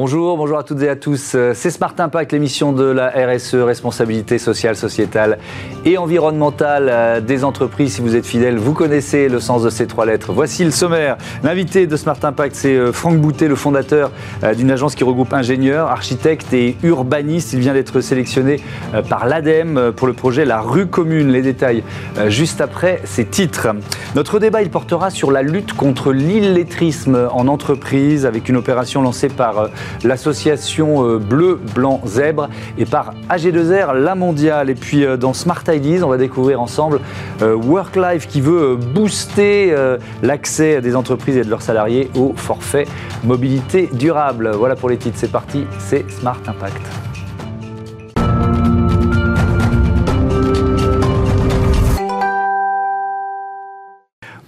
Bonjour, bonjour à toutes et à tous. Euh, c'est Smart Impact, l'émission de la RSE, responsabilité sociale, sociétale et environnementale euh, des entreprises. Si vous êtes fidèle, vous connaissez le sens de ces trois lettres. Voici le sommaire. L'invité de Smart Impact, c'est euh, Franck Boutet, le fondateur d'une agence qui regroupe ingénieurs, architectes et urbanistes. Il vient d'être sélectionné par l'ADEME pour le projet La rue commune. Les détails juste après ces titres. Notre débat, il portera sur la lutte contre l'illettrisme en entreprise avec une opération lancée par l'association euh, Bleu, Blanc, Zèbre et par AG2R La Mondiale. Et puis euh, dans Smart Ideas, on va découvrir ensemble euh, WorkLife qui veut booster l'accès des entreprises et de leurs salariés au forfait mobilité durable. Voilà pour les titres, c'est parti, c'est Smart Impact.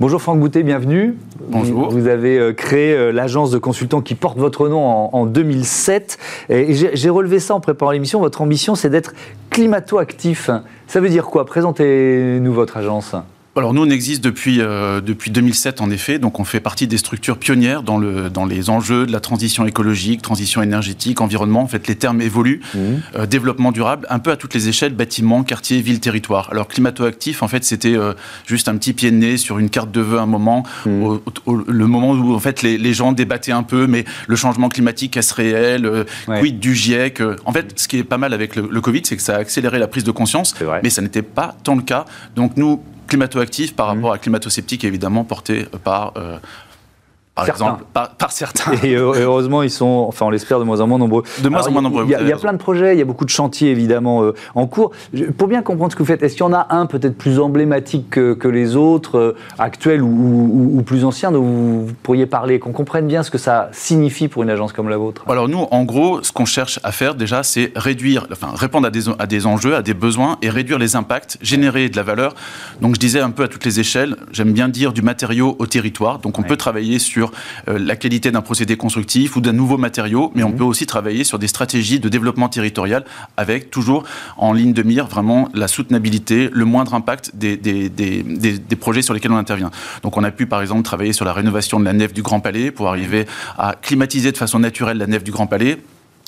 Bonjour Franck Boutet, bienvenue. Bonjour. Vous avez euh, créé euh, l'agence de consultants qui porte votre nom en, 2007. Et j'ai relevé ça en préparant l'émission. Votre ambition, c'est d'être climato-actif. Ça veut dire quoi? Présentez-nous votre agence alors nous, on existe depuis, euh, depuis 2007 en effet, donc on fait partie des structures pionnières dans, le, dans les enjeux de la transition écologique, transition énergétique, environnement. En fait, les termes évoluent. Mmh. Euh, développement durable, un peu à toutes les échelles, bâtiments, quartiers, villes, territoires. Alors climato-actif, en fait, c'était euh, juste un petit pied de nez sur une carte de vœux un moment, mmh. le moment où en fait les, les, gens débattaient un peu, mais le changement climatique est-ce réel Quid du GIEC En fait, ce qui est pas mal avec le, le Covid, c'est que ça a accéléré la prise de conscience, mais ça n'était pas tant le cas. Donc nous, climato-actif par mmh. rapport à climato-sceptique, évidemment porté par euh, par exemple, par, certains. Et heureusement, ils sont, enfin, on l'espère, de moins en moins nombreux. De moins en moins nombreux. Il y, a, plein de projets, il y a beaucoup de chantiers, évidemment, euh, en cours. pour bien comprendre ce que vous faites, est-ce qu'il y en a un peut-être plus emblématique que, les autres, euh, actuels ou, plus anciens, dont vous, pourriez parler, qu'on comprenne bien ce que ça signifie pour une agence comme la vôtre? Alors, nous, en gros, ce qu'on cherche à faire, déjà, c'est réduire, enfin, répondre à des, à des enjeux, à des besoins et réduire les impacts, générer de la valeur. Donc, je disais un peu à toutes les échelles, j'aime bien dire du matériau au territoire. Donc, on peut travailler sur euh, la qualité d'un procédé constructif ou d'un nouveau matériau, mais on mhm. peut aussi travailler sur des stratégies de développement territorial avec toujours en ligne de mire vraiment la soutenabilité, le moindre impact des, des, des, des projets sur lesquels on intervient. Donc on a pu par exemple travailler sur la rénovation de la nef du Grand Palais pour arriver à climatiser de façon naturelle la nef du Grand Palais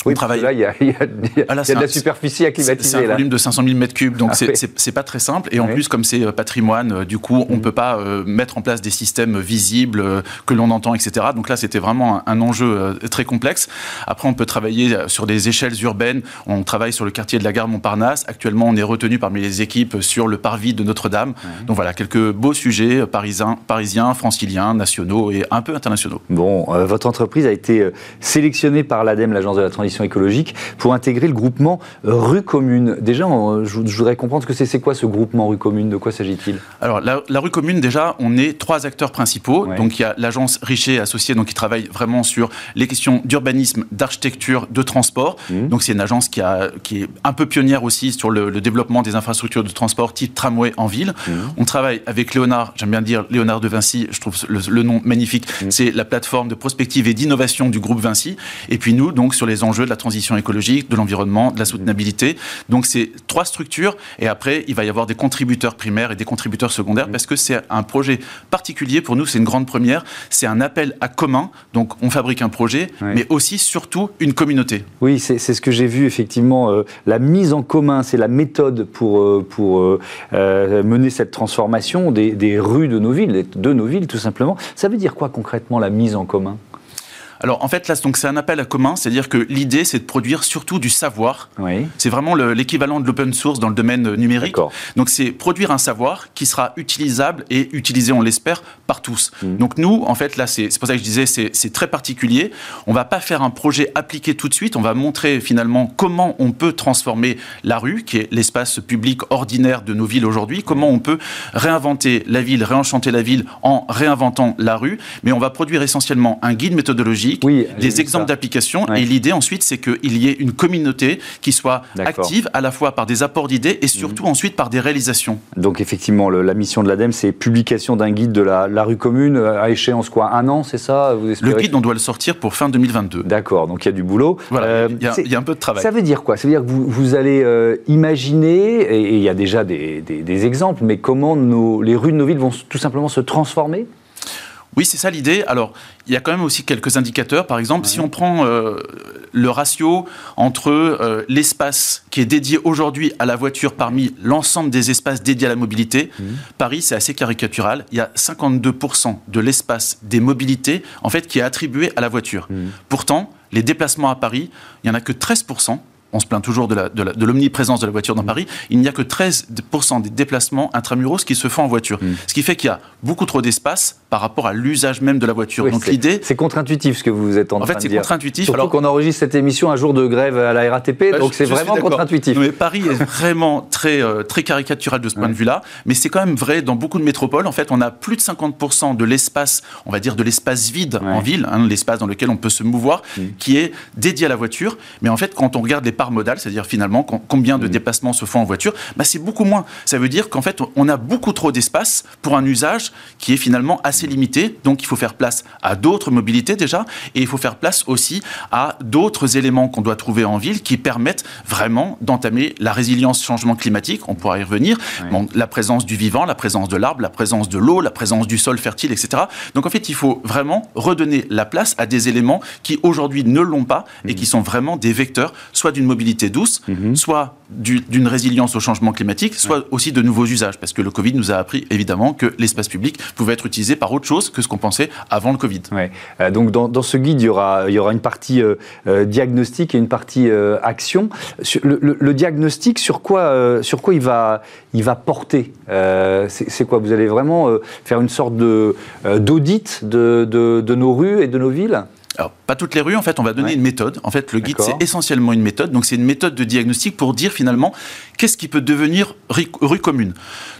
oui, travaille. Là, il y a, y a, de la superficie à climatiser. C'est un volume de 500 000 mètres cubes, donc ah, c'est pas très simple. Et en plus, comme c'est euh, patrimoine, euh, du coup, on ne mm. peut pas euh, mettre en place des systèmes visibles que l'on entend, etc. Donc là, c'était vraiment un, enjeu très complexe. Après, on peut travailler sur des échelles urbaines. On travaille sur le quartier de la gare Montparnasse. Actuellement, on est retenu parmi les équipes sur le parvis de Notre-Dame. Donc voilà, quelques beaux sujets parisiens, parisiens, franciliens, nationaux et un peu internationaux. Bon, votre entreprise a été sélectionnée par l'ADEME, l'Agence de la transition écologique, pour intégrer le groupement Rue Commune. Déjà, je, voudrais comprendre ce que c'est. C'est quoi ce groupement Rue Commune? De quoi s'agit-il? Alors, la, Rue Commune, déjà, on est trois acteurs principaux. Donc, il y a l'agence Richer Associée, donc qui travaille vraiment sur les questions d'urbanisme, d'architecture, de transport. Mmh. Donc, c'est une agence qui, a, qui est un peu pionnière aussi sur le, développement des infrastructures de transport type tramway en ville. Mmh. On travaille avec Léonard, j'aime bien dire Léonard de Vinci, je trouve le, nom magnifique. Mmh. C'est la plateforme de prospective et d'innovation du groupe Vinci. Et puis nous, donc, sur les enjeux de la transition écologique, de l'environnement, de la soutenabilité. Donc c'est trois structures et après il va y avoir des contributeurs primaires et des contributeurs secondaires parce que c'est un projet particulier pour nous, c'est une grande première, c'est un appel à commun. Donc on fabrique un projet, mais aussi surtout une communauté. Oui, c'est ce que j'ai vu effectivement. Euh, la mise en commun, c'est la méthode pour, euh, pour euh, mener cette transformation des, des rues de nos villes, de nos villes tout simplement. Ça veut dire quoi concrètement la mise en commun? Alors en fait là donc c'est un appel à commun, c'est-à-dire que l'idée c'est de produire surtout du savoir. Oui. C'est vraiment l'équivalent de l'open source dans le domaine numérique. Donc c'est produire un savoir qui sera utilisable et utilisé on l'espère par tous. Mmh. Donc nous en fait là c'est pour ça que je disais c'est très particulier. On va pas faire un projet appliqué tout de suite, on va montrer finalement comment on peut transformer la rue qui est l'espace public ordinaire de nos villes aujourd'hui, comment on peut réinventer la ville, réenchanter la ville en réinventant la rue, mais on va produire essentiellement un guide méthodologique des exemples d'applications. Et l'idée ensuite, c'est qu'il y ait une communauté qui soit active à la fois par des apports d'idées et surtout mhm. ensuite par des réalisations. Donc effectivement, la mission de l'ADEME, c'est publication d'un guide de la, rue commune à échéance quoi Un an, c'est ça Le guide, on doit le sortir pour fin 2022. D'accord, donc il y a du boulot. Voilà, euh, il, y a, un peu de travail. Ça veut dire quoi? Ça veut dire que vous, allez euh, imaginer, et il y a déjà des, exemples, mais comment nos, les rues de nos villes vont tout simplement se transformer? Oui, c'est ça l'idée. Alors, il y a quand même aussi quelques indicateurs. Par exemple, si on prend euh, le ratio entre euh, l'espace qui est dédié aujourd'hui à la voiture parmi l'ensemble des espaces dédiés à la mobilité, mmh. Paris, c'est assez caricatural. Il y a 52% de l'espace des mobilités, en fait, qui est attribué à la voiture. Mmh. Pourtant, les déplacements à Paris, il n'y en a que 13% on se plaint toujours de l'omniprésence de, la voiture dans mm. Paris, il n'y a que 13% des déplacements intramuros qui se font en voiture. Ce qui fait qu'il y a beaucoup trop d'espace par rapport à l'usage même de la voiture. Donc l'idée... C'est contre-intuitif ce que vous êtes en, train de dire. En fait, c'est contre-intuitif. alors qu'on enregistre cette émission un jour de grève à la RATP, donc c'est vraiment contre-intuitif. Mais Paris est vraiment très, euh, très caricatural de ce point de vue-là, mais c'est quand même vrai dans beaucoup de métropoles. En fait, on a plus de 50% de l'espace, on va dire de l'espace vide en ville, hein, l'espace dans lequel on peut se mouvoir, mm. qui est dédié à la voiture. Mais en fait, quand on regarde les modale, c'est-à-dire finalement combien de mm. déplacements se font en voiture, bah c'est beaucoup moins. Ça veut dire qu'en fait, on a beaucoup trop d'espace pour un usage qui est finalement assez limité. Donc, il faut faire place à d'autres mobilités déjà, et il faut faire place aussi à d'autres éléments qu'on doit trouver en ville qui permettent vraiment d'entamer la résilience changement climatique. On pourra y revenir. la présence du vivant, la présence de l'arbre, la présence de l'eau, la présence du sol fertile, etc. Donc, en fait, il faut vraiment redonner la place à des éléments qui aujourd'hui ne l'ont pas et mm. qui sont vraiment des vecteurs, soit d'une mobilité douce, mhm. soit d'une résilience au changement climatique, soit aussi de nouveaux usages. Parce que le Covid nous a appris évidemment que l'espace public pouvait être utilisé par autre chose que ce qu'on pensait avant le Covid. Euh, donc dans, ce guide, il y aura, il y aura une partie euh, euh, diagnostic et une partie action. le, diagnostic, sur quoi, sur quoi il, va, il va porter C'est quoi? Vous allez vraiment faire une sorte d'audit de, de, de nos rues et de nos villes? Alors, pas toutes les rues, en fait, on va donner une méthode. En fait, le guide, c'est essentiellement une méthode. Donc, c'est une méthode de diagnostic pour dire finalement qu'est-ce qui peut devenir rue, commune.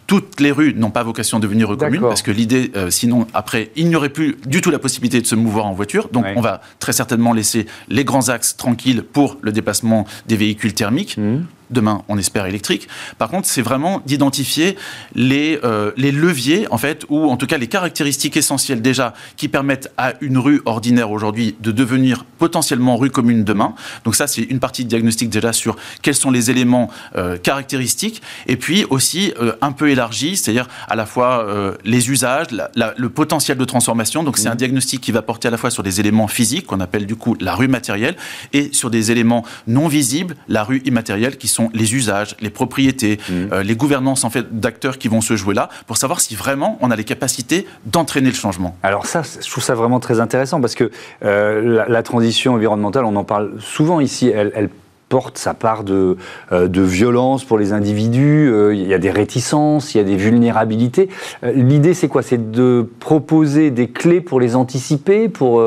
Toutes les rues n'ont pas vocation à devenir rue commune parce que l'idée, euh, sinon, après, il n'y aurait plus du tout la possibilité de se mouvoir en voiture. Donc, on va très certainement laisser les grands axes tranquilles pour le déplacement des véhicules thermiques. Mmh demain, on espère électrique. Par contre, c'est vraiment d'identifier les, euh, les leviers, en fait, ou en tout cas les caractéristiques essentielles déjà qui permettent à une rue ordinaire aujourd'hui de devenir potentiellement rue commune demain. Donc ça, c'est une partie de diagnostic déjà sur quels sont les éléments euh, caractéristiques, et puis aussi euh, un peu élargi, c'est-à-dire à la fois les usages, le potentiel de transformation. Donc c'est un mmh. diagnostic qui va porter à la fois sur des éléments physiques, qu'on appelle du coup la rue matérielle, et sur des éléments non visibles, la rue immatérielle, qui sont les usages, les propriétés, mmh. euh, les gouvernances en fait d'acteurs qui vont se jouer là, pour savoir si vraiment on a les capacités d'entraîner le changement. Alors ça, je trouve ça vraiment très intéressant parce que euh, la, transition environnementale, on en parle souvent ici, elle, porte sa part de, euh, de, violence pour les individus, il y a des réticences, il y a des vulnérabilités. L'idée, c'est quoi? C'est de proposer des clés pour les anticiper, pour,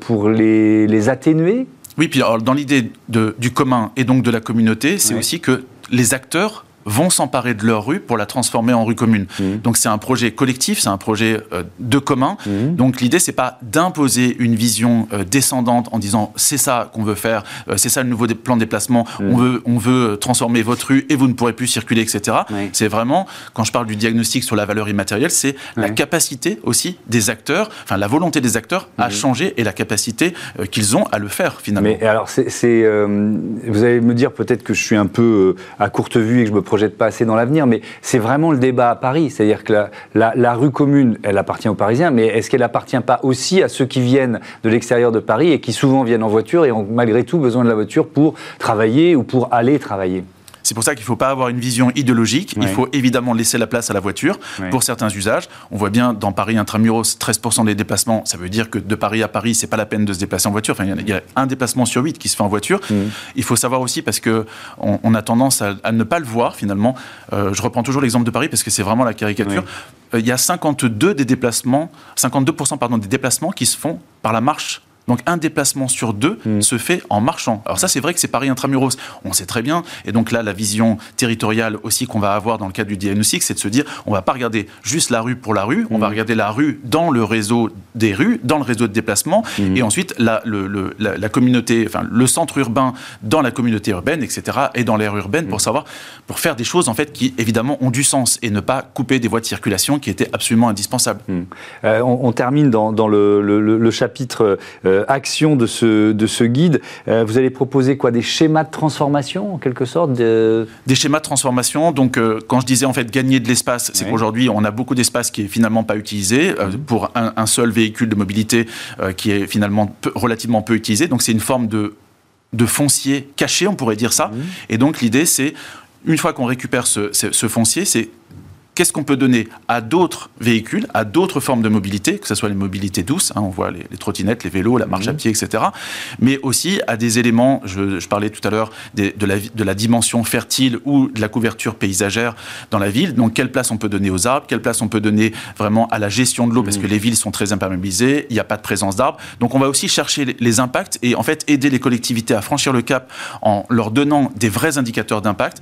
pour les, les atténuer? Oui, puis dans l'idée du commun et donc de la communauté, c'est aussi que les acteurs vont s'emparer de leur rue pour la transformer en rue commune. Mmh. Donc c'est un projet collectif, c'est un projet euh, de commun. Mmh. Donc l'idée c'est pas d'imposer une vision euh, descendante en disant c'est ça qu'on veut faire, euh, c'est ça le nouveau plan de déplacement, mmh. on veut on veut transformer votre rue et vous ne pourrez plus circuler, etc. C'est vraiment quand je parle du diagnostic sur la valeur immatérielle, c'est la capacité aussi des acteurs, enfin la volonté des acteurs à changer et la capacité qu'ils ont à le faire finalement. Mais alors c'est vous allez me dire peut-être que je suis un peu à courte vue et que je me projette pas assez dans l'avenir, mais c'est vraiment le débat à Paris. C'est-à-dire que la, rue commune, elle appartient aux Parisiens, mais est-ce qu'elle appartient pas aussi à ceux qui viennent de l'extérieur de Paris et qui souvent viennent en voiture et ont malgré tout besoin de la voiture pour travailler ou pour aller travailler? C'est pour ça qu'il ne faut pas avoir une vision idéologique. Il faut évidemment laisser la place à la voiture pour certains usages. On voit bien dans Paris intramuros, 13% des déplacements. Ça veut dire que de Paris à Paris, c'est pas la peine de se déplacer en voiture. Enfin, il y, a un déplacement sur huit qui se fait en voiture. Mm. Il faut savoir aussi parce que on, a tendance à, ne pas le voir finalement. Euh, je reprends toujours l'exemple de Paris parce que c'est vraiment la caricature. Euh, il y a 52 des déplacements, 52% pardon des déplacements qui se font par la marche donc un déplacement sur deux hmm. se fait en marchant. Alors ça, c'est vrai que c'est Paris intramuros. On sait très bien. Et donc là, la vision territoriale aussi qu'on va avoir dans le cadre du diagnostic, c'est de se dire, on va pas regarder juste la rue pour la rue, on va hmm. regarder la rue dans le réseau des rues, dans le réseau de déplacement, hmm. et ensuite la, le, la, communauté, enfin le centre urbain dans la communauté urbaine, etc., et dans l'aire urbaine pour savoir, pour faire des choses en fait qui évidemment ont du sens et ne pas couper des voies de circulation qui étaient absolument indispensables. Euh, on, termine dans, le, chapitre. Euh, action de ce, de ce guide. vous allez proposer quoi Des schémas de transformation, en quelque sorte Des schémas de transformation. Donc, quand je disais en fait gagner de l'espace, c'est qu'aujourd'hui, on a beaucoup d'espace qui est finalement pas utilisé mhm. pour un, seul véhicule de mobilité qui est finalement relativement peu utilisé. Donc, c'est une forme de de foncier caché, on pourrait dire ça. Mhm. Et donc l'idée, c'est, une fois qu'on récupère ce, foncier, c'est qu'est-ce qu'on peut donner à d'autres véhicules, à d'autres formes de mobilité, que ce soit les mobilités douces, hein, on voit les, trottinettes, les vélos, la marche à mhm. pied, etc., mais aussi à des éléments, je, parlais tout à l'heure de, la, de la dimension fertile ou de la couverture paysagère dans la ville, donc quelle place on peut donner aux arbres, quelle place on peut donner vraiment à la gestion de l'eau, parce que mhm. les villes sont très imperméabilisées, il n'y a pas de présence d'arbres, donc on va aussi chercher les, les impacts et en fait aider les collectivités à franchir le cap en leur donnant des vrais indicateurs d'impact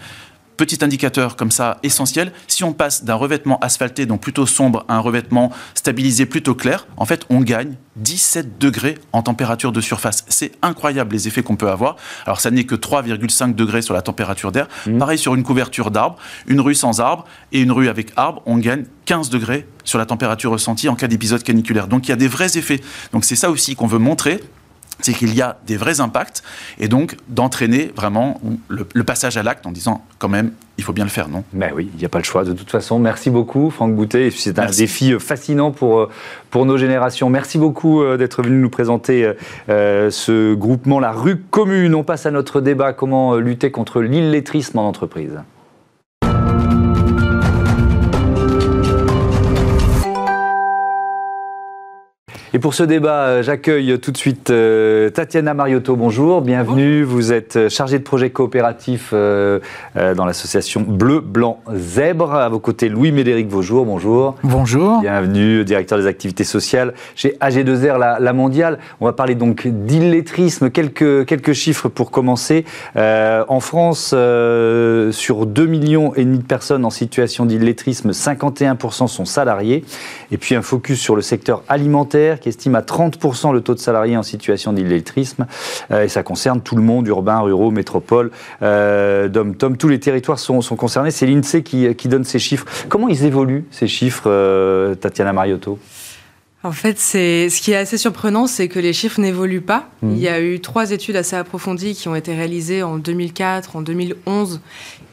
Petit indicateur comme ça essentiel, si on passe d'un revêtement asphalté, donc plutôt sombre, à un revêtement stabilisé plutôt clair, en fait, on gagne 17 degrés en température de surface. C'est incroyable les effets qu'on peut avoir. Alors, ça n'est que 3,5 degrés sur la température d'air. Mmh. Pareil sur une couverture d'arbres, une rue sans arbre et une rue avec arbre, on gagne 15 degrés sur la température ressentie en cas d'épisode caniculaire. Donc, il y a des vrais effets. Donc, c'est ça aussi qu'on veut montrer c'est qu'il y a des vrais impacts et donc d'entraîner vraiment le, passage à l'acte en disant quand même il faut bien le faire, non? Mais oui, il n'y a pas le choix de toute façon. Merci beaucoup Franck Boutet. C'est un défi euh, fascinant pour, euh, pour nos générations. Merci beaucoup euh, d'être venu nous présenter ce groupement La Rue Commune. On passe à notre débat comment lutter contre l'illettrisme en entreprise? Et pour ce débat, euh, j'accueille tout de suite euh, Tatiana Mariotto. Bonjour, bienvenue. Vous êtes euh, chargée de projet coopératif dans l'association Bleu, Blanc, Zèbre. À vos côtés, Louis-Médéric Vaujour. Bonjour. Bonjour. Bienvenue, directeur des activités sociales chez AG2R, la, mondiale. On va parler donc d'illettrisme. Quelques, quelques chiffres pour commencer. en France, sur 2 millions et demi de personnes en situation d'illettrisme, 51% sont salariés. Et puis un focus sur le secteur alimentaire qui estime à 30% le taux de salariés en situation d'illettrisme. Euh, et ça concerne tout le monde, urbain, ruraux, métropole, euh, dom-tom. Tous les territoires sont, concernés. C'est l'INSEE qui, qui, donne ces chiffres. Comment ils évoluent, ces chiffres, euh, Tatiana Mariotto? En fait, c'est ce qui est assez surprenant, c'est que les chiffres n'évoluent pas. Mmh. Il y a eu trois études assez approfondies qui ont été réalisées en 2004, en 2011,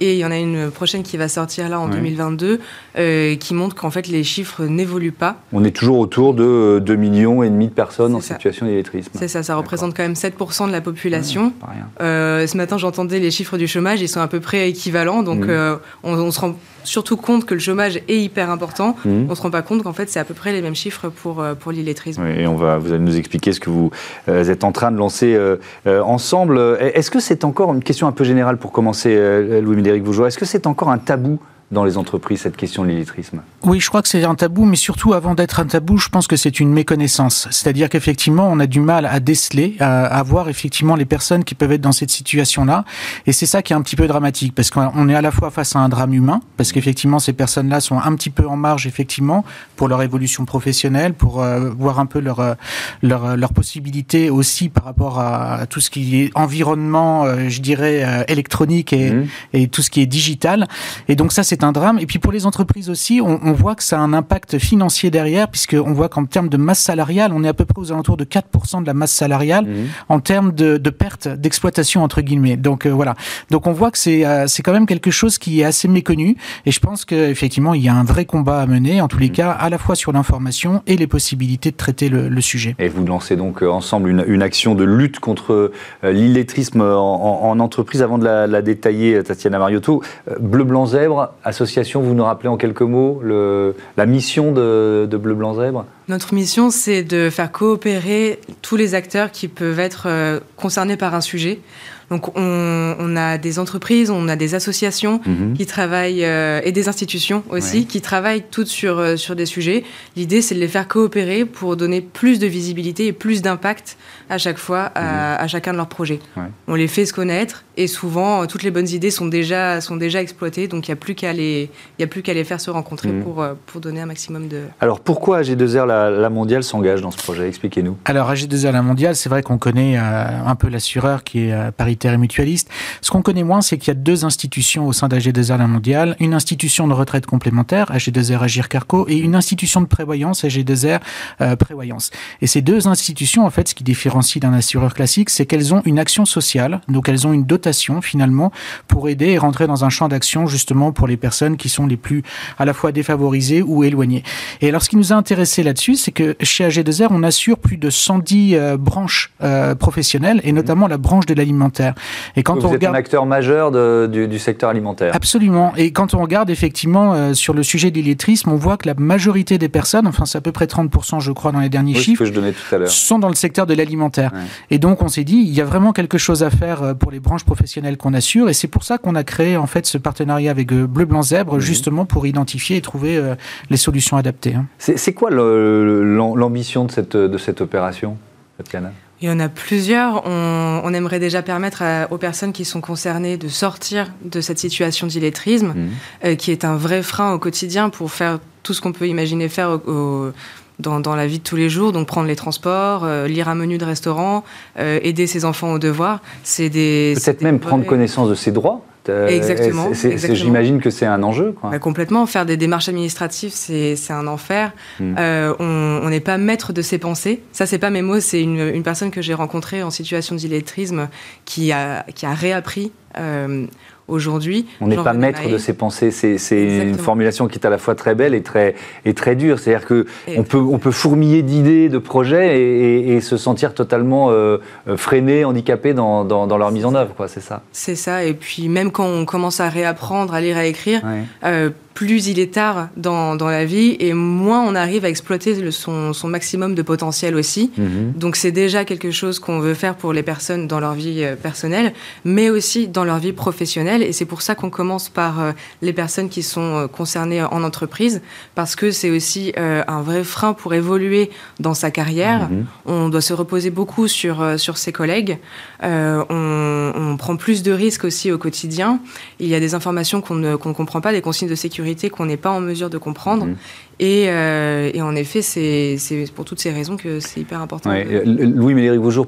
et il y en a une prochaine qui va sortir là en 2022, euh, qui montre qu'en fait les chiffres n'évoluent pas. On est toujours autour de 2 millions et demi de personnes en situation d'illettrisme. C'est ça, ça représente quand même 7% de la population. euh, ce matin, j'entendais les chiffres du chômage, ils sont à peu près équivalents, donc mmh. euh, on, on se rend surtout compte que le chômage est hyper important. Mmh. On ne se rend pas compte qu'en fait, c'est à peu près les mêmes chiffres pour, euh, pour l'illettrisme. et on va, vous allez nous expliquer ce que vous euh, êtes en train de lancer euh, ensemble. Est-ce que c'est encore une question un peu générale pour commencer, Louis-Médéric Vougeois Est-ce que c'est encore un tabou dans les entreprises, cette question de l'illettrisme Oui, je crois que c'est un tabou, mais surtout avant d'être un tabou, je pense que c'est une méconnaissance. C'est-à-dire qu'effectivement, on a du mal à déceler, à, voir effectivement les personnes qui peuvent être dans cette situation-là. Et c'est ça qui est un petit peu dramatique, parce qu'on est à la fois face à un drame humain, parce qu'effectivement, ces personnes-là sont un petit peu en marge, effectivement, pour leur évolution professionnelle, pour euh, voir un peu leur, euh, leur, leur possibilité aussi par rapport à, tout ce qui est environnement, euh, je dirais, électronique et, mmh. et tout ce qui est digital. Et donc ça, c'est c'est un drame. Et puis pour les entreprises aussi, on, on, voit que ça a un impact financier derrière, puisqu'on voit qu'en termes de masse salariale, on est à peu près aux alentours de 4% de la masse salariale mmh. en termes de, de perte d'exploitation, entre guillemets. Donc euh, voilà. Donc on voit que c'est euh, quand même quelque chose qui est assez méconnu. Et je pense qu'effectivement, il y a un vrai combat à mener, en tous les mmh. cas, à la fois sur l'information et les possibilités de traiter le, le sujet. Et vous lancez donc euh, ensemble une, une action de lutte contre l'illettrisme en, en, entreprise. Avant de la, la détailler, Tatiana Mariotto, Bleu Blanc Zèbre association, vous nous rappelez en quelques mots la mission de, Bleu Blanc Zèbre? Notre mission, c'est de faire coopérer tous les acteurs qui peuvent être euh, concernés par un sujet. Donc on, a des entreprises, on a des associations mhm. qui travaillent euh, et des institutions aussi qui travaillent toutes sur, euh, sur des sujets. L'idée c'est de les faire coopérer pour donner plus de visibilité et plus d'impact à chaque fois à, mhm. chacun de leurs projets. On les fait se connaître et souvent toutes les bonnes idées sont déjà, sont déjà exploitées donc il n'y a plus qu'à les, y a plus qu'à les faire se rencontrer mhm. pour, euh, pour donner un maximum de... Alors pourquoi AG2R la, la mondiale s'engage dans ce projet? Expliquez-nous. Alors AG2R la mondiale c'est vrai qu'on connaît un peu l'assureur qui est Paris et mutualiste. Ce qu'on connaît moins, c'est qu'il y a deux institutions au sein d'AG2R La Mondiale, une institution de retraite complémentaire, AG2R Agir Carco, et une institution de prévoyance, AG2R euh, Prévoyance. Et ces deux institutions, en fait, ce qui différencie d'un assureur classique, c'est qu'elles ont une action sociale, donc elles ont une dotation finalement pour aider et rentrer dans un champ d'action justement pour les personnes qui sont les plus à la fois défavorisées ou éloignées. Et alors ce qui nous a intéressé là-dessus, c'est que chez AG2R, on assure plus de 110 euh, branches euh, professionnelles et notamment la branche de l'alimentaire. Et quand Vous on êtes regarde... un acteur majeur de, du, du, secteur alimentaire. Absolument. Et quand on regarde effectivement euh, sur le sujet de l'illettrisme, on voit que la majorité des personnes, enfin c'est à peu près 30% je crois dans les derniers chiffres, que je donnais tout à l'heure. sont dans le secteur de l'alimentaire. Et donc on s'est dit, il y a vraiment quelque chose à faire pour les branches professionnelles qu'on assure et c'est pour ça qu'on a créé en fait ce partenariat avec Bleu Blanc Zèbre justement pour identifier et trouver les solutions adaptées. Hein. C'est quoi l'ambition de cette, de cette opération, Tatiana? Il y en a plusieurs. On, aimerait déjà permettre aux personnes qui sont concernées de sortir de cette situation d'illettrisme, mhm. euh, qui est un vrai frein au quotidien pour faire tout ce qu'on peut imaginer faire dans, la vie de tous les jours, donc prendre les transports, euh, lire un menu de restaurant, euh, aider ses enfants aux devoirs. C'est des peut-être même prendre connaissance de ses droits. Euh, exactement. J'imagine que c'est un enjeu. Bah, complètement. Faire des démarches administratives, c'est un enfer. Hmm. Euh, on n'est pas maître de ses pensées. Ça, c'est pas mes mots. C'est une, personne que j'ai rencontrée en situation d'illettrisme qui a, qui a réappris euh, aujourd'hui. On n'est pas maître de ses pensées. C'est une formulation qui est à la fois très belle et très, et très dure. C'est-à-dire qu'on peut, on peut fourmiller d'idées, de projets et, se sentir totalement euh, freiné, handicapé dans, dans, leur mise en œuvre. C'est ça. C'est ça. Et puis même quand on commence à réapprendre à lire à écrire, euh, plus il est tard dans, dans, la vie et moins on arrive à exploiter le, son, son, maximum de potentiel aussi. Mhm. Donc c'est déjà quelque chose qu'on veut faire pour les personnes dans leur vie euh, personnelle, mais aussi dans leur vie professionnelle. Et c'est pour ça qu'on commence par euh, les personnes qui sont euh, concernées en entreprise, parce que c'est aussi un vrai frein pour évoluer dans sa carrière. Mhm. On doit se reposer beaucoup sur, sur ses collègues. On, on, prend plus de risques aussi au quotidien. Il y a des informations qu'on ne comprend pas, des consignes de sécurité qu'on n'est pas en mesure de comprendre. Mhm. Euh, et, en effet, c'est pour toutes ces raisons que c'est hyper important. Louis Médéric Beaujour,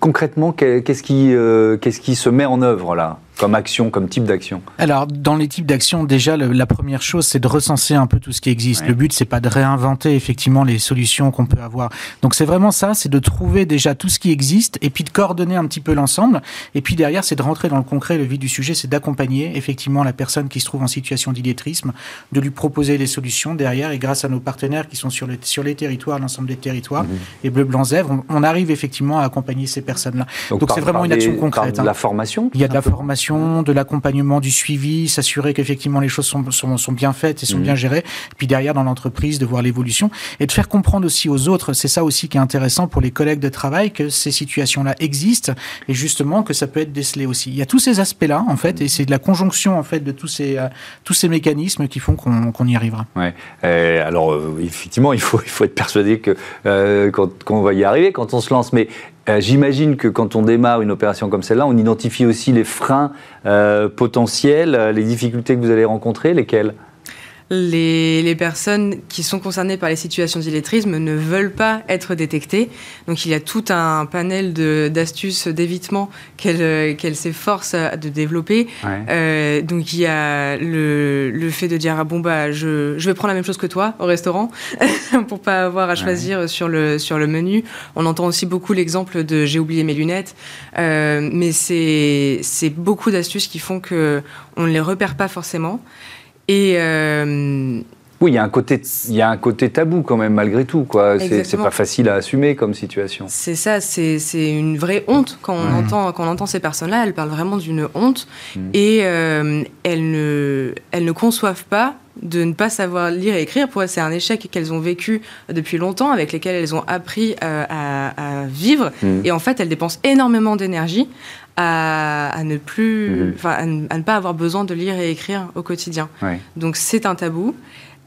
concrètement, qu'est-ce qui, euh, qu'est-ce qui se met en œuvre là? Comme action, comme type d'action Alors, dans les types d'action, déjà, la première chose, c'est de recenser un peu tout ce qui existe. Le but, c'est pas de réinventer effectivement les solutions qu'on peut avoir. Donc, c'est vraiment ça, c'est de trouver déjà tout ce qui existe et puis de coordonner un petit peu l'ensemble. Et puis derrière, c'est de rentrer dans le concret. Le vif du sujet, c'est d'accompagner effectivement la personne qui se trouve en situation d'illettrisme, de lui proposer des solutions derrière. Et grâce à nos partenaires qui sont sur les, sur les territoires, l'ensemble des territoires, mhm. et Bleu Blanc Zèvre, on, arrive effectivement à accompagner ces personnes-là. Donc, c'est vraiment une action concrète. de hein. la formation Il y a de la formation de l'accompagnement, du suivi, s'assurer qu'effectivement les choses sont, sont, bien faites et sont mmh. bien gérées. Et puis derrière, dans l'entreprise, de voir l'évolution et de faire comprendre aussi aux autres. C'est ça aussi qui est intéressant pour les collègues de travail, que ces situations-là existent et justement que ça peut être décelé aussi. Il y a tous ces aspects-là, en fait, et c'est de la conjonction, en fait, de tous ces, euh, tous ces mécanismes qui font qu'on y arrivera. Ouais. alors, euh, effectivement, il faut, il faut être persuadé que euh, qu'on va y arriver quand on se lance. Mais euh, j'imagine que quand on démarre une opération comme celle-là, on identifie aussi les freins euh, potentiels, euh, les difficultés que vous allez rencontrer, lesquelles? Les, personnes qui sont concernées par les situations d'illettrisme ne veulent pas être détectées. Donc il y a tout un panel d'astuces d'évitement qu'elles qu s'efforcent de développer. Euh, donc il y a le, le, fait de dire ah bon bah je, je, vais prendre la même chose que toi au restaurant pour pas avoir à choisir sur, le, sur le menu. On entend aussi beaucoup l'exemple de j'ai oublié mes lunettes, euh, mais c'est beaucoup d'astuces qui font que on ne les repère pas forcément. Et euh, oui, il y a un côté, il y a un côté tabou quand même malgré tout, quoi. C'est pas facile à assumer comme situation. C'est ça, c'est une vraie honte quand on entend quand on entend ces personnes-là. Elles parlent vraiment d'une honte mm. et euh, elles ne elles ne conçoivent pas de ne pas savoir lire et écrire. Pour elles, c'est un échec qu'elles ont vécu depuis longtemps, avec lesquels elles ont appris euh, à, vivre. Mm. Et en fait, elles dépensent énormément d'énergie à, ne plus, mm-hmm. à, ne pas avoir besoin de lire et écrire au quotidien. Donc c'est un tabou.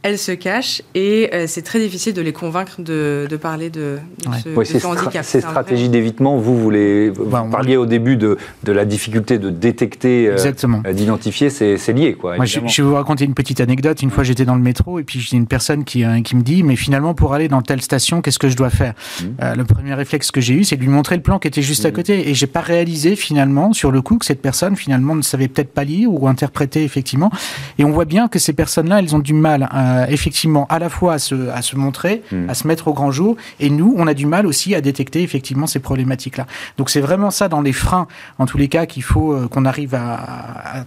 Elles se cachent et euh, c'est très difficile de les convaincre de, parler de, ce, handicap. Ces stratégies d'évitement, vous, voulez, vous parliez au début de, la difficulté de détecter, euh, euh, d'identifier, c'est lié. Quoi, Moi, je, vais vous raconter une petite anecdote. Une fois, j'étais dans le métro et puis j'ai une personne qui, qui me dit, mais finalement, pour aller dans telle station, qu'est-ce que je dois faire mmh. Le premier réflexe que j'ai eu, c'est de lui montrer le plan qui était juste à mmh. côté. Et j'ai pas réalisé finalement, sur le coup, que cette personne, finalement, ne savait peut-être pas lire ou interpréter, effectivement. Et on voit bien que ces personnes-là, elles ont du mal à euh, effectivement à la fois à se, à se montrer, hmm. à se mettre au grand jour, et nous, on a du mal aussi à détecter effectivement ces problématiques-là. Donc c'est vraiment ça dans les freins, en tous les cas, qu'il faut euh, qu'on arrive à,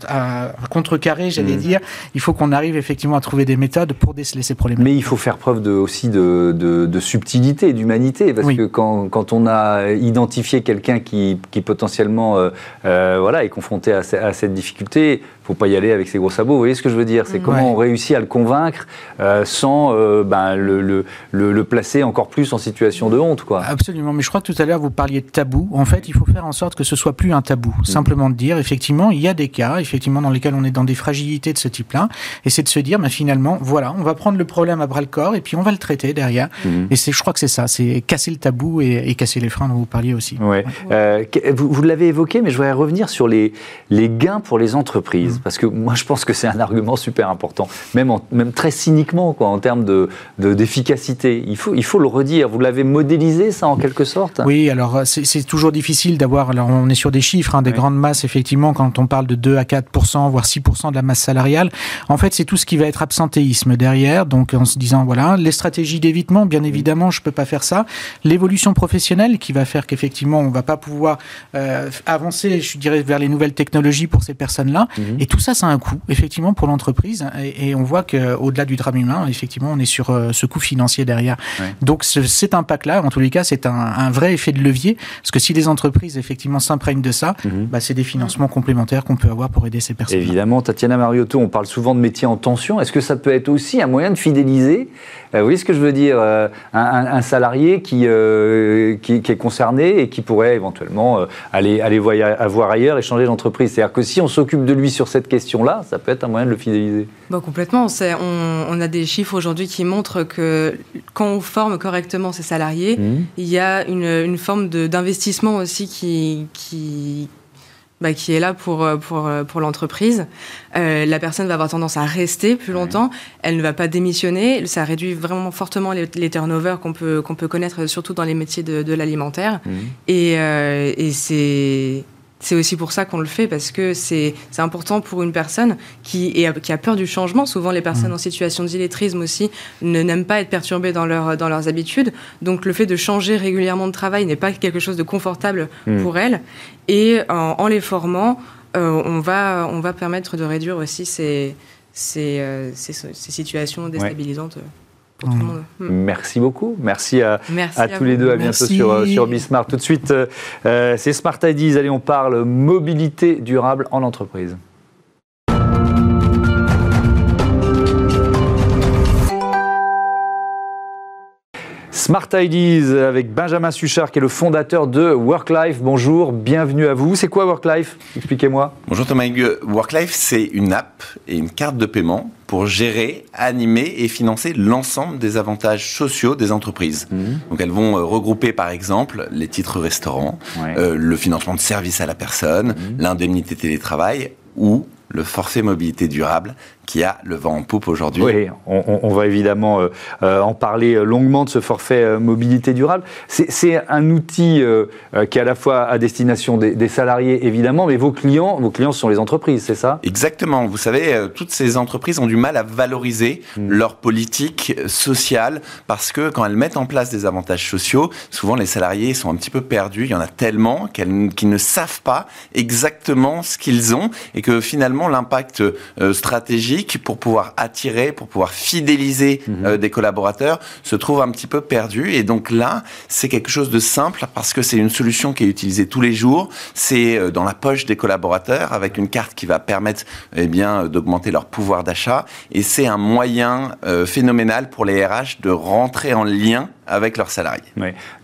à, contrecarrer, j'allais hmm. dire. Il faut qu'on arrive effectivement à trouver des méthodes pour déceler ces problèmes. Mais il faut faire preuve de, aussi de, de, subtilité, d'humanité, parce que quand, quand, on a identifié quelqu'un qui, qui potentiellement euh, voilà, est confronté à, à cette difficulté, faut pas y aller avec ses gros sabots. Vous voyez ce que je veux dire? C'est mm. comment on réussit à le convaincre euh, sans euh, ben, le, le, le, placer encore plus en situation de honte. Quoi. Absolument. Mais je crois que tout à l'heure, vous parliez de tabou. En fait, il faut faire en sorte que ce soit plus un tabou. Mm. Simplement de dire, effectivement, il y a des cas, effectivement, dans lesquels on est dans des fragilités de ce type-là. Et c'est de se dire, ben, finalement, voilà, on va prendre le problème à bras le corps et puis on va le traiter derrière. Mm. Et c'est, je crois que c'est ça, c'est casser le tabou et, casser les freins dont vous parliez aussi. Ouais. Euh, vous, vous l'avez évoqué, mais je voudrais revenir sur les, les gains pour les entreprises. Mm. Parce que moi, je pense que c'est un argument super important, même, même très cyniquement, quoi, en termes d'efficacité. De, il, faut, il faut le redire. Vous l'avez modélisé, ça, en quelque sorte? Oui, alors c'est toujours difficile d'avoir. Alors, on est sur des chiffres, hein, des grandes masses, effectivement, quand on parle de 2 à 4% voire 6% de la masse salariale. En fait, c'est tout ce qui va être absentéisme derrière. Donc, en se disant, voilà, les stratégies d'évitement, bien évidemment, je peux pas faire ça. L'évolution professionnelle qui va faire qu'effectivement, on va pas pouvoir euh, avancer, je dirais, vers les nouvelles technologies pour ces personnes-là. Mhm. Et tout ça, ça a un coût, effectivement, pour l'entreprise. Et, on voit qu'au-delà du drame humain, effectivement, on est sur euh, ce coût financier derrière. Donc, cet impact-là, en tous les cas, c'est un, vrai effet de levier. Parce que si les entreprises, effectivement, s'imprègnent de ça, mhm. bah, c'est des financements complémentaires qu'on peut avoir pour aider ces personnes. Évidemment, Tatiana Mariotto, on parle souvent de métiers en tension. Est-ce que ça peut être aussi un moyen de fidéliser euh, Vous voyez ce que je veux dire euh, un, salarié qui, qui, est concerné et qui pourrait éventuellement aller, aller voir ailleurs et changer d'entreprise? C'est-à-dire que si on s'occupe de lui sur cette question-là, ça peut être un moyen de le fidéliser. Bah, complètement. On, on, a des chiffres aujourd'hui qui montrent que quand on forme correctement ses salariés, mmh. il y a une, une forme d'investissement aussi qui, qui, bah, qui est là pour, pour, pour l'entreprise. Euh, la personne va avoir tendance à rester plus longtemps, elle ne va pas démissionner, ça réduit vraiment fortement les, turnovers qu'on peut, qu'on peut connaître, surtout dans les métiers de, de l'alimentaire. Mmh. Et, euh, et c'est c'est aussi pour ça qu'on le fait, parce que c'est important pour une personne qui, est, qui a peur du changement. Souvent, les personnes mm. en situation d'illettrisme aussi n'aiment pas être perturbées dans, leur, dans leurs habitudes. Donc, le fait de changer régulièrement de travail n'est pas quelque chose de confortable mm. pour elles. Et en, les formant, euh, on, va, on va permettre de réduire aussi ces, ces, euh, ces situations déstabilisantes. Mm. Merci beaucoup. Merci à, tous les deux. À bientôt sur, euh, sur Bismart. Tout de suite, euh, euh, c'est Smart Ideas. Allez, on parle mobilité durable en entreprise. Smart Ideas avec Benjamin Suchard qui est le fondateur de WorkLife. Bonjour, bienvenue à vous. C'est quoi WorkLife? Expliquez-moi. Bonjour Thomas WorkLife, c'est une app et une carte de paiement pour gérer, animer et financer l'ensemble des avantages sociaux des entreprises. Mhm. Donc elles vont euh, regrouper par exemple les titres restaurants, euh, le financement de services à la personne, mhm. l'indemnité télétravail ou le forfait mobilité durable qui a le vent en poupe aujourd'hui. Oui, on, va évidemment euh, euh, en parler longuement de ce forfait euh, mobilité durable. C'est un outil qui est à la fois à destination des, salariés, évidemment, mais vos clients, vos clients sont les entreprises, c'est ça? Exactement. Vous savez, toutes ces entreprises ont du mal à valoriser hmm. leur politique sociale parce que quand elles mettent en place des avantages sociaux, souvent les salariés sont un petit peu perdus. Il y en a tellement qu'ils ne savent pas exactement ce qu'ils ont et que finalement l'impact stratégique pour pouvoir attirer, pour pouvoir fidéliser mhm. euh, des collaborateurs se trouve un petit peu perdu. Et donc là, c'est quelque chose de simple parce que c'est une solution qui est utilisée tous les jours. C'est euh, dans la poche des collaborateurs avec une carte qui va permettre eh bien d'augmenter leur pouvoir d'achat. Et c'est un moyen euh, phénoménal pour les RH de rentrer en lien avec leurs salariés.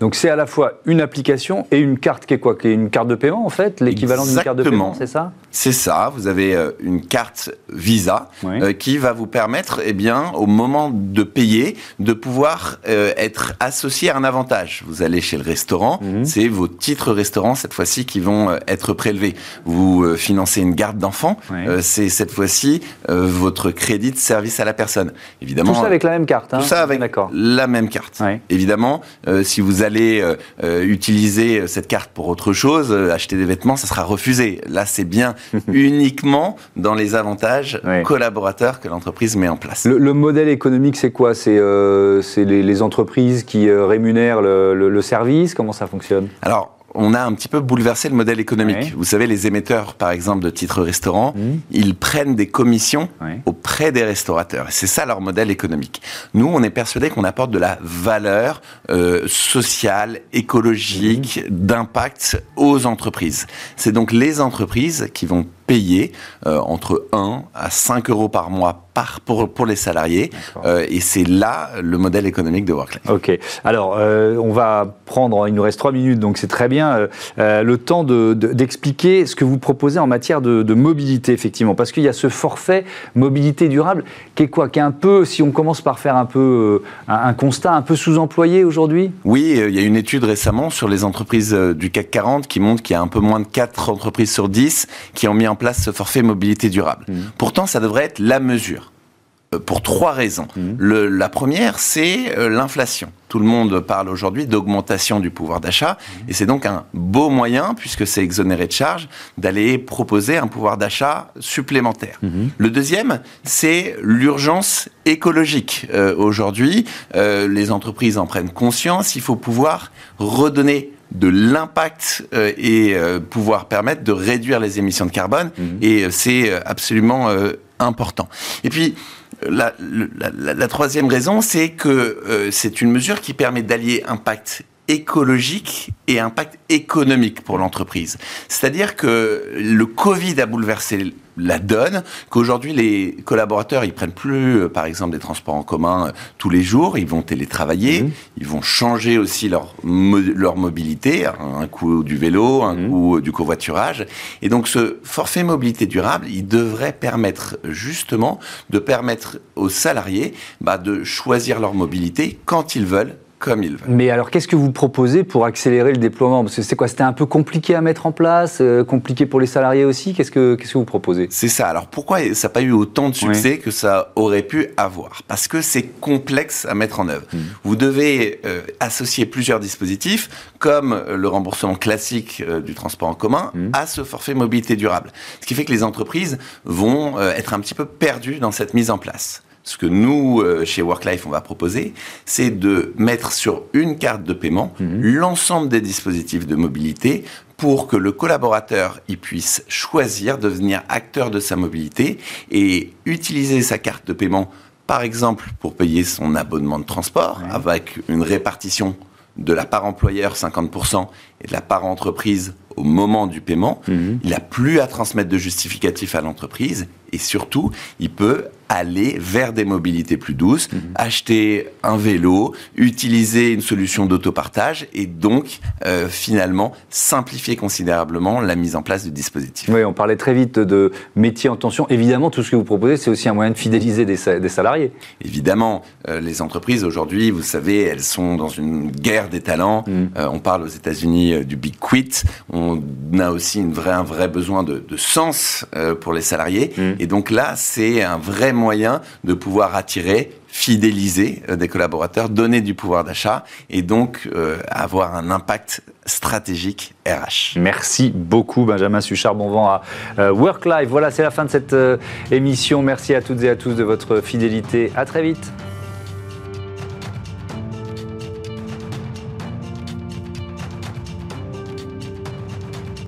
Donc c'est à la fois une application et une carte qui est quoi? Qui est une carte de paiement en fait L'équivalent d'une carte de paiement, c'est ça? C'est ça. Vous avez euh, une carte Visa euh, qui va vous permettre, eh bien, au moment de payer, de pouvoir euh, être associé à un avantage. Vous allez chez le restaurant, mhm. c'est vos titres restaurants cette fois-ci qui vont être prélevés. Vous financez une garde d'enfants, c'est cette fois-ci votre crédit de service à la personne. Évidemment. Tout ça avec la même carte. Hein tout ça avec la même carte. Évidemment, euh, si vous allez euh, euh, utiliser cette carte pour autre chose, acheter des vêtements, ça sera refusé. Là, c'est bien uniquement dans les avantages collaborateurs que l'entreprise met en place. Le, modèle économique, c'est quoi? C'est les, les, entreprises qui rémunèrent le, le service? Comment ça fonctionne? Alors, on a un petit peu bouleversé le modèle économique. Vous savez, les émetteurs, par exemple, de titres restaurants, mmh. ils prennent des commissions auprès des restaurateurs. C'est ça leur modèle économique. Nous, on est persuadé qu'on apporte de la valeur euh, sociale, écologique, mmh. d'impact aux entreprises. C'est donc les entreprises qui vont payer euh, entre 1 à 5 euros par mois par, pour, pour les salariés. Euh, et c'est là le modèle économique de Worklife. Ok. Alors, euh, on va prendre, il nous reste 3 minutes, donc c'est très bien, le temps d'expliquer de, ce que vous proposez en matière de, de mobilité, effectivement. Parce qu'il y a ce forfait mobilité durable qui est quoi Qui est un peu, si on commence par faire un peu un, un constat, un peu sous-employé aujourd'hui? Oui, il y a une étude récemment sur les entreprises du CAC 40 qui montre qu'il y a un peu moins de 4 entreprises sur 10 qui ont mis en place ce forfait mobilité durable. Mmh. Pourtant, ça devrait être la mesure euh, pour trois raisons. Mmh. Le, la première, c'est euh, l'inflation. Tout le monde parle aujourd'hui d'augmentation du pouvoir d'achat, mmh. et c'est donc un beau moyen, puisque c'est exonéré de charges, d'aller proposer un pouvoir d'achat supplémentaire. Le deuxième, c'est l'urgence écologique. Euh, aujourd'hui, les entreprises en prennent conscience, il faut pouvoir redonner de l'impact euh, et euh, pouvoir permettre de réduire les émissions de carbone. Mhm. Et euh, c'est absolument important. Et puis, la, la troisième raison, c'est que c'est une mesure qui permet d'allier impact écologique et impact économique pour l'entreprise. C'est-à-dire que le Covid a bouleversé la donne, qu'aujourd'hui les collaborateurs ils prennent plus euh, par exemple des transports en commun euh, tous les jours, ils vont télétravailler, mmh. ils vont changer aussi leur leur mobilité, un coup du vélo, un mmh. coup du covoiturage et donc ce forfait mobilité durable, il devrait permettre justement de permettre aux salariés bah, de choisir leur mobilité quand ils veulent comme ils veulent. Mais alors, qu'est-ce que vous proposez pour accélérer le déploiement? Parce que c'est quoi? C'était un peu compliqué à mettre en place, euh, compliqué pour les salariés aussi? Qu'est-ce que, qu'est-ce que vous proposez? C'est ça. Alors, pourquoi ça n'a pas eu autant de succès que ça aurait pu avoir? Parce que c'est complexe à mettre en œuvre. Hmm. Vous devez euh, associer plusieurs dispositifs, comme le remboursement classique euh, du transport en commun, hmm. à ce forfait mobilité durable. Ce qui fait que les entreprises vont être un petit peu perdues dans cette mise en place ce que nous, euh, chez WorkLife, on va proposer, c'est de mettre sur une carte de paiement mhm. l'ensemble des dispositifs de mobilité pour que le collaborateur y puisse choisir, devenir acteur de sa mobilité et utiliser sa carte de paiement, par exemple, pour payer son abonnement de transport, avec une répartition de la part employeur 50% et de la part entreprise au moment du paiement. Mhm. Il n'a plus à transmettre de justificatif à l'entreprise et surtout, il peut aller vers des mobilités plus douces, mhm. acheter un vélo, utiliser une solution d'autopartage et donc euh, finalement simplifier considérablement la mise en place du dispositif. Oui, on parlait très vite de métiers en tension. Évidemment, tout ce que vous proposez, c'est aussi un moyen de fidéliser des, salariés. Évidemment, euh, les entreprises aujourd'hui, vous savez, elles sont dans une guerre des talents. Mhm. Euh, on parle aux États-Unis du big quit. On a aussi une vraie, un vrai besoin de, sens pour les salariés. Mhm. Et donc là, c'est un vrai moyen de pouvoir attirer fidéliser euh, des collaborateurs, donner du pouvoir d'achat et donc euh, avoir un impact stratégique RH. Merci beaucoup Benjamin Suchard, bon vent à euh, Work Life. Voilà, c'est la fin de cette émission. Merci à toutes et à tous de votre fidélité. À très vite.